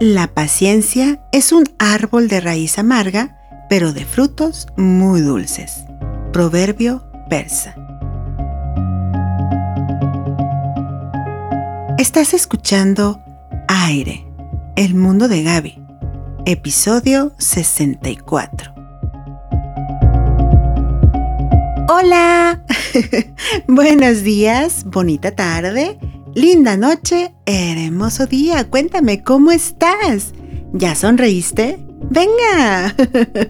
La paciencia es un árbol de raíz amarga, pero de frutos muy dulces. Proverbio persa. Estás escuchando Aire, el mundo de Gaby, episodio 64. Hola, buenos días, bonita tarde Linda noche, hermoso día. Cuéntame, ¿cómo estás? ¿Ya sonreíste? Venga.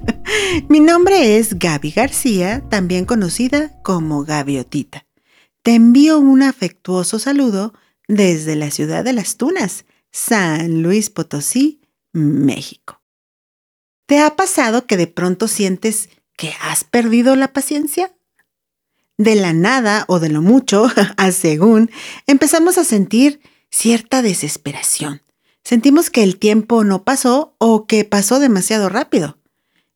Mi nombre es Gaby García, también conocida como Gaviotita. Te envío un afectuoso saludo desde la ciudad de Las Tunas, San Luis Potosí, México. ¿Te ha pasado que de pronto sientes que has perdido la paciencia? De la nada o de lo mucho, a según, empezamos a sentir cierta desesperación. Sentimos que el tiempo no pasó o que pasó demasiado rápido,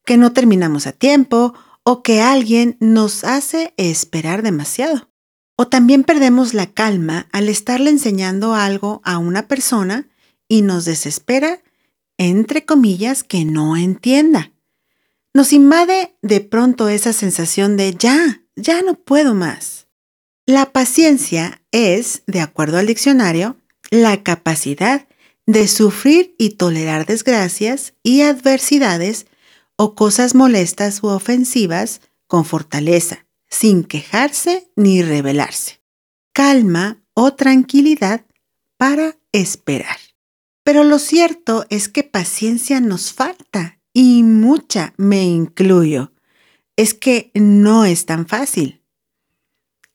que no terminamos a tiempo o que alguien nos hace esperar demasiado. O también perdemos la calma al estarle enseñando algo a una persona y nos desespera, entre comillas, que no entienda. Nos invade de pronto esa sensación de ya, ya no puedo más. La paciencia es, de acuerdo al diccionario, la capacidad de sufrir y tolerar desgracias y adversidades o cosas molestas u ofensivas con fortaleza, sin quejarse ni rebelarse. Calma o tranquilidad para esperar. Pero lo cierto es que paciencia nos falta y mucha me incluyo es que no es tan fácil.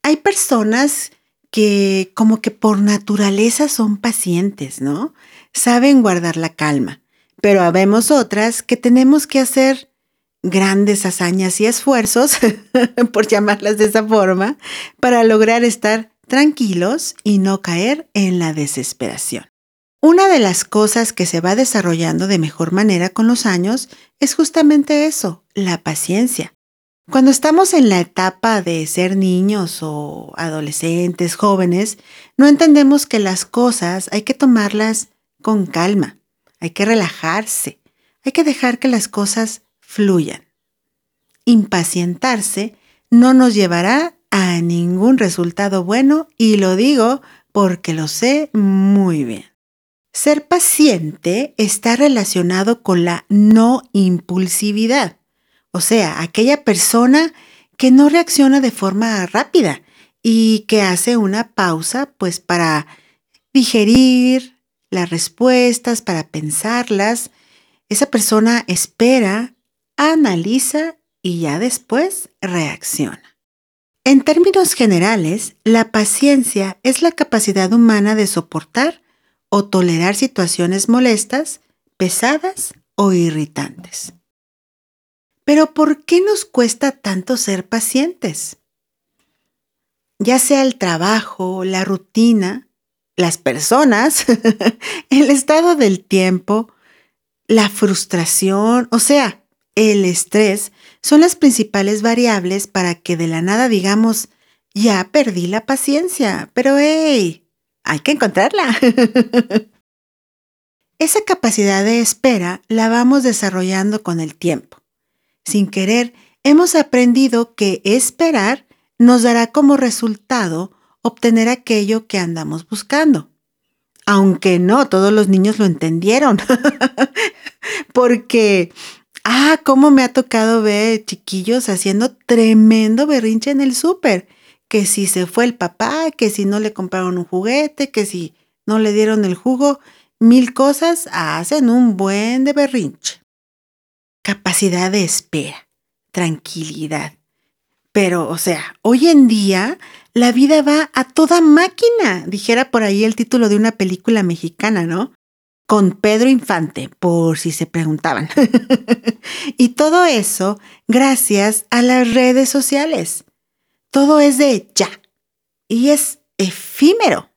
Hay personas que como que por naturaleza son pacientes, ¿no? Saben guardar la calma, pero habemos otras que tenemos que hacer grandes hazañas y esfuerzos, por llamarlas de esa forma, para lograr estar tranquilos y no caer en la desesperación. Una de las cosas que se va desarrollando de mejor manera con los años es justamente eso, la paciencia. Cuando estamos en la etapa de ser niños o adolescentes, jóvenes, no entendemos que las cosas hay que tomarlas con calma, hay que relajarse, hay que dejar que las cosas fluyan. Impacientarse no nos llevará a ningún resultado bueno y lo digo porque lo sé muy bien. Ser paciente está relacionado con la no impulsividad. O sea, aquella persona que no reacciona de forma rápida y que hace una pausa pues para digerir las respuestas, para pensarlas. Esa persona espera, analiza y ya después reacciona. En términos generales, la paciencia es la capacidad humana de soportar o tolerar situaciones molestas, pesadas o irritantes. Pero ¿por qué nos cuesta tanto ser pacientes? Ya sea el trabajo, la rutina, las personas, el estado del tiempo, la frustración, o sea, el estrés, son las principales variables para que de la nada digamos, ya perdí la paciencia, pero hey, hay que encontrarla. Esa capacidad de espera la vamos desarrollando con el tiempo sin querer, hemos aprendido que esperar nos dará como resultado obtener aquello que andamos buscando. Aunque no todos los niños lo entendieron. Porque, ah, cómo me ha tocado ver chiquillos haciendo tremendo berrinche en el súper. Que si se fue el papá, que si no le compraron un juguete, que si no le dieron el jugo, mil cosas hacen un buen de berrinche capacidad de espera, tranquilidad. Pero, o sea, hoy en día la vida va a toda máquina, dijera por ahí el título de una película mexicana, ¿no? Con Pedro Infante, por si se preguntaban. y todo eso gracias a las redes sociales. Todo es de ya y es efímero.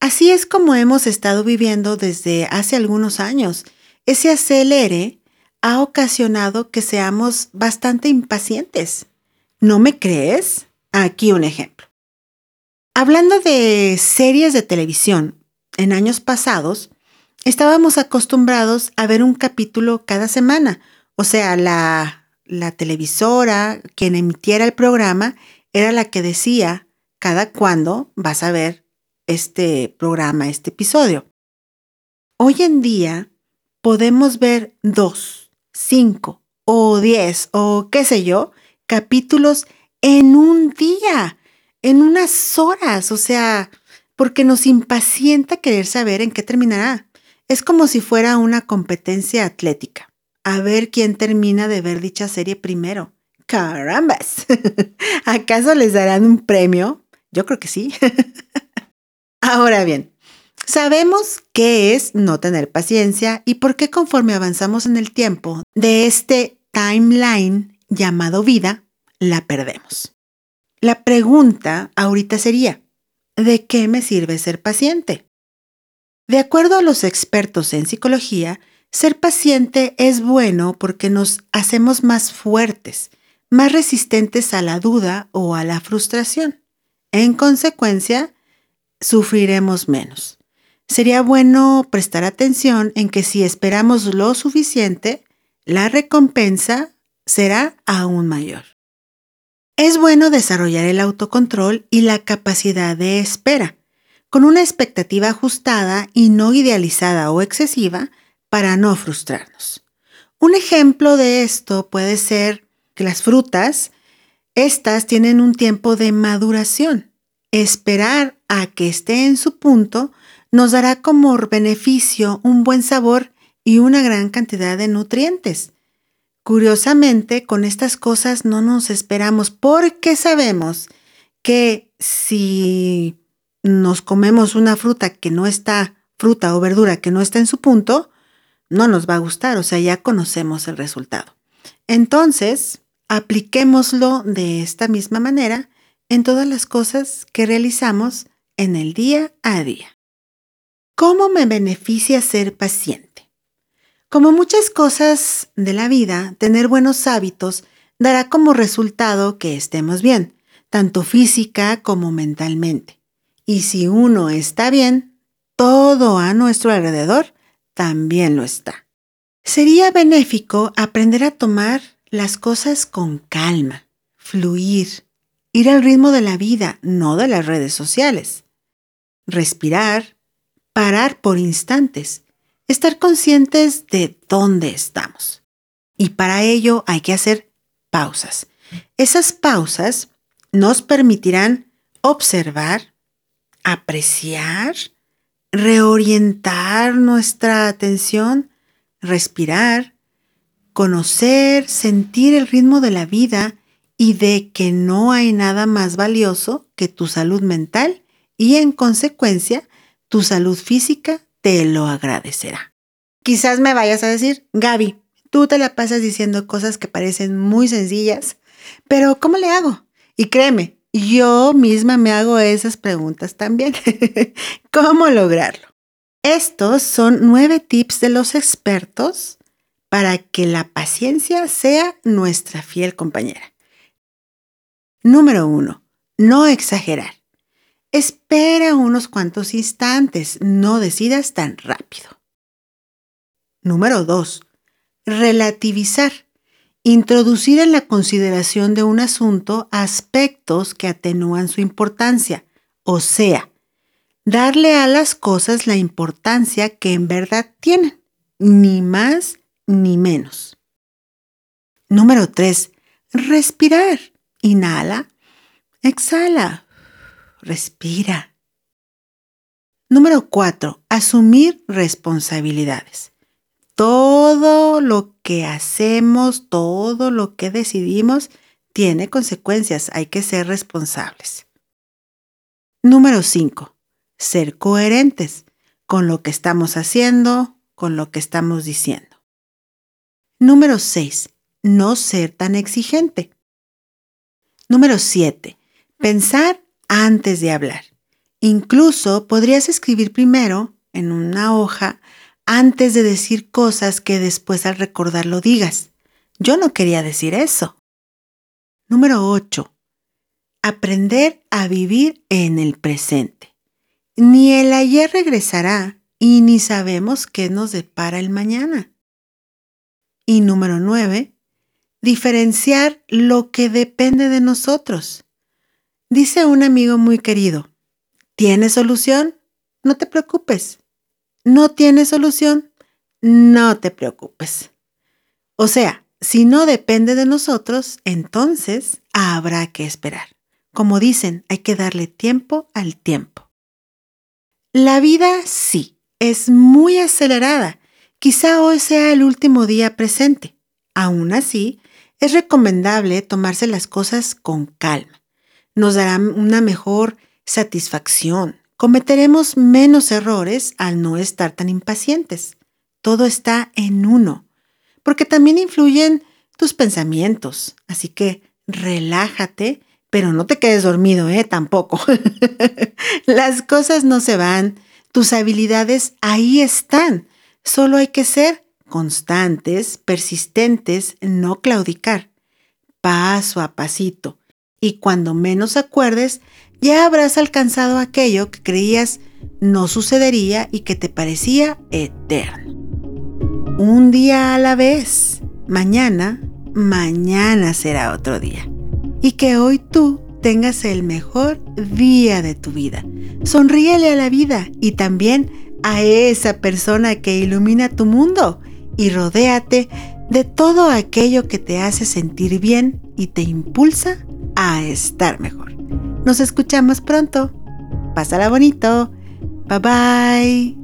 Así es como hemos estado viviendo desde hace algunos años. Ese acelere ha ocasionado que seamos bastante impacientes. ¿No me crees? Aquí un ejemplo. Hablando de series de televisión, en años pasados, estábamos acostumbrados a ver un capítulo cada semana. O sea, la, la televisora, quien emitiera el programa, era la que decía cada cuándo vas a ver este programa, este episodio. Hoy en día podemos ver dos, cinco o diez o qué sé yo, capítulos en un día, en unas horas, o sea, porque nos impacienta querer saber en qué terminará. Es como si fuera una competencia atlética. A ver quién termina de ver dicha serie primero. Carambas. ¿Acaso les darán un premio? Yo creo que sí. Ahora bien, sabemos qué es no tener paciencia y por qué conforme avanzamos en el tiempo de este timeline llamado vida, la perdemos. La pregunta ahorita sería, ¿de qué me sirve ser paciente? De acuerdo a los expertos en psicología, ser paciente es bueno porque nos hacemos más fuertes, más resistentes a la duda o a la frustración. En consecuencia, sufriremos menos. Sería bueno prestar atención en que si esperamos lo suficiente, la recompensa será aún mayor. Es bueno desarrollar el autocontrol y la capacidad de espera con una expectativa ajustada y no idealizada o excesiva para no frustrarnos. Un ejemplo de esto puede ser que las frutas, estas tienen un tiempo de maduración. Esperar a que esté en su punto nos dará como beneficio un buen sabor y una gran cantidad de nutrientes. Curiosamente, con estas cosas no nos esperamos porque sabemos que si nos comemos una fruta que no está, fruta o verdura que no está en su punto, no nos va a gustar, o sea, ya conocemos el resultado. Entonces, apliquémoslo de esta misma manera en todas las cosas que realizamos en el día a día. ¿Cómo me beneficia ser paciente? Como muchas cosas de la vida, tener buenos hábitos dará como resultado que estemos bien, tanto física como mentalmente. Y si uno está bien, todo a nuestro alrededor también lo está. Sería benéfico aprender a tomar las cosas con calma, fluir, ir al ritmo de la vida, no de las redes sociales. Respirar, parar por instantes, estar conscientes de dónde estamos. Y para ello hay que hacer pausas. Esas pausas nos permitirán observar, apreciar, reorientar nuestra atención, respirar, conocer, sentir el ritmo de la vida y de que no hay nada más valioso que tu salud mental y en consecuencia tu salud física te lo agradecerá. Quizás me vayas a decir, Gaby, tú te la pasas diciendo cosas que parecen muy sencillas, pero ¿cómo le hago? Y créeme, yo misma me hago esas preguntas también. ¿Cómo lograrlo? Estos son nueve tips de los expertos para que la paciencia sea nuestra fiel compañera. Número uno, no exagerar. Espera unos cuantos instantes, no decidas tan rápido. Número dos, relativizar. Introducir en la consideración de un asunto aspectos que atenúan su importancia, o sea, darle a las cosas la importancia que en verdad tienen, ni más ni menos. Número 3. Respirar. Inhala, exhala, respira. Número 4. Asumir responsabilidades todo lo que hacemos, todo lo que decidimos, tiene consecuencias. Hay que ser responsables. Número 5. Ser coherentes con lo que estamos haciendo, con lo que estamos diciendo. Número 6. No ser tan exigente. Número 7. Pensar antes de hablar. Incluso podrías escribir primero en una hoja antes de decir cosas que después al recordarlo digas. Yo no quería decir eso. Número 8. Aprender a vivir en el presente. Ni el ayer regresará, y ni sabemos qué nos depara el mañana. Y número nueve, diferenciar lo que depende de nosotros. Dice un amigo muy querido, ¿tienes solución? No te preocupes. ¿No tienes solución? No te preocupes. O sea, si no depende de nosotros, entonces habrá que esperar. Como dicen, hay que darle tiempo al tiempo. La vida sí, es muy acelerada. Quizá hoy sea el último día presente. Aún así, es recomendable tomarse las cosas con calma. Nos dará una mejor satisfacción. Cometeremos menos errores al no estar tan impacientes. Todo está en uno, porque también influyen tus pensamientos. Así que relájate pero no te quedes dormido, ¿eh? Tampoco. Las cosas no se van, tus habilidades ahí están. Solo hay que ser constantes, persistentes, no claudicar, paso a pasito. Y cuando menos acuerdes, ya habrás alcanzado aquello que creías no sucedería y que te parecía eterno. Un día a la vez. Mañana, mañana será otro día y que hoy tú tengas el mejor día de tu vida. Sonríele a la vida y también a esa persona que ilumina tu mundo y rodéate de todo aquello que te hace sentir bien y te impulsa a estar mejor. Nos escuchamos pronto. Pásala bonito. Bye bye.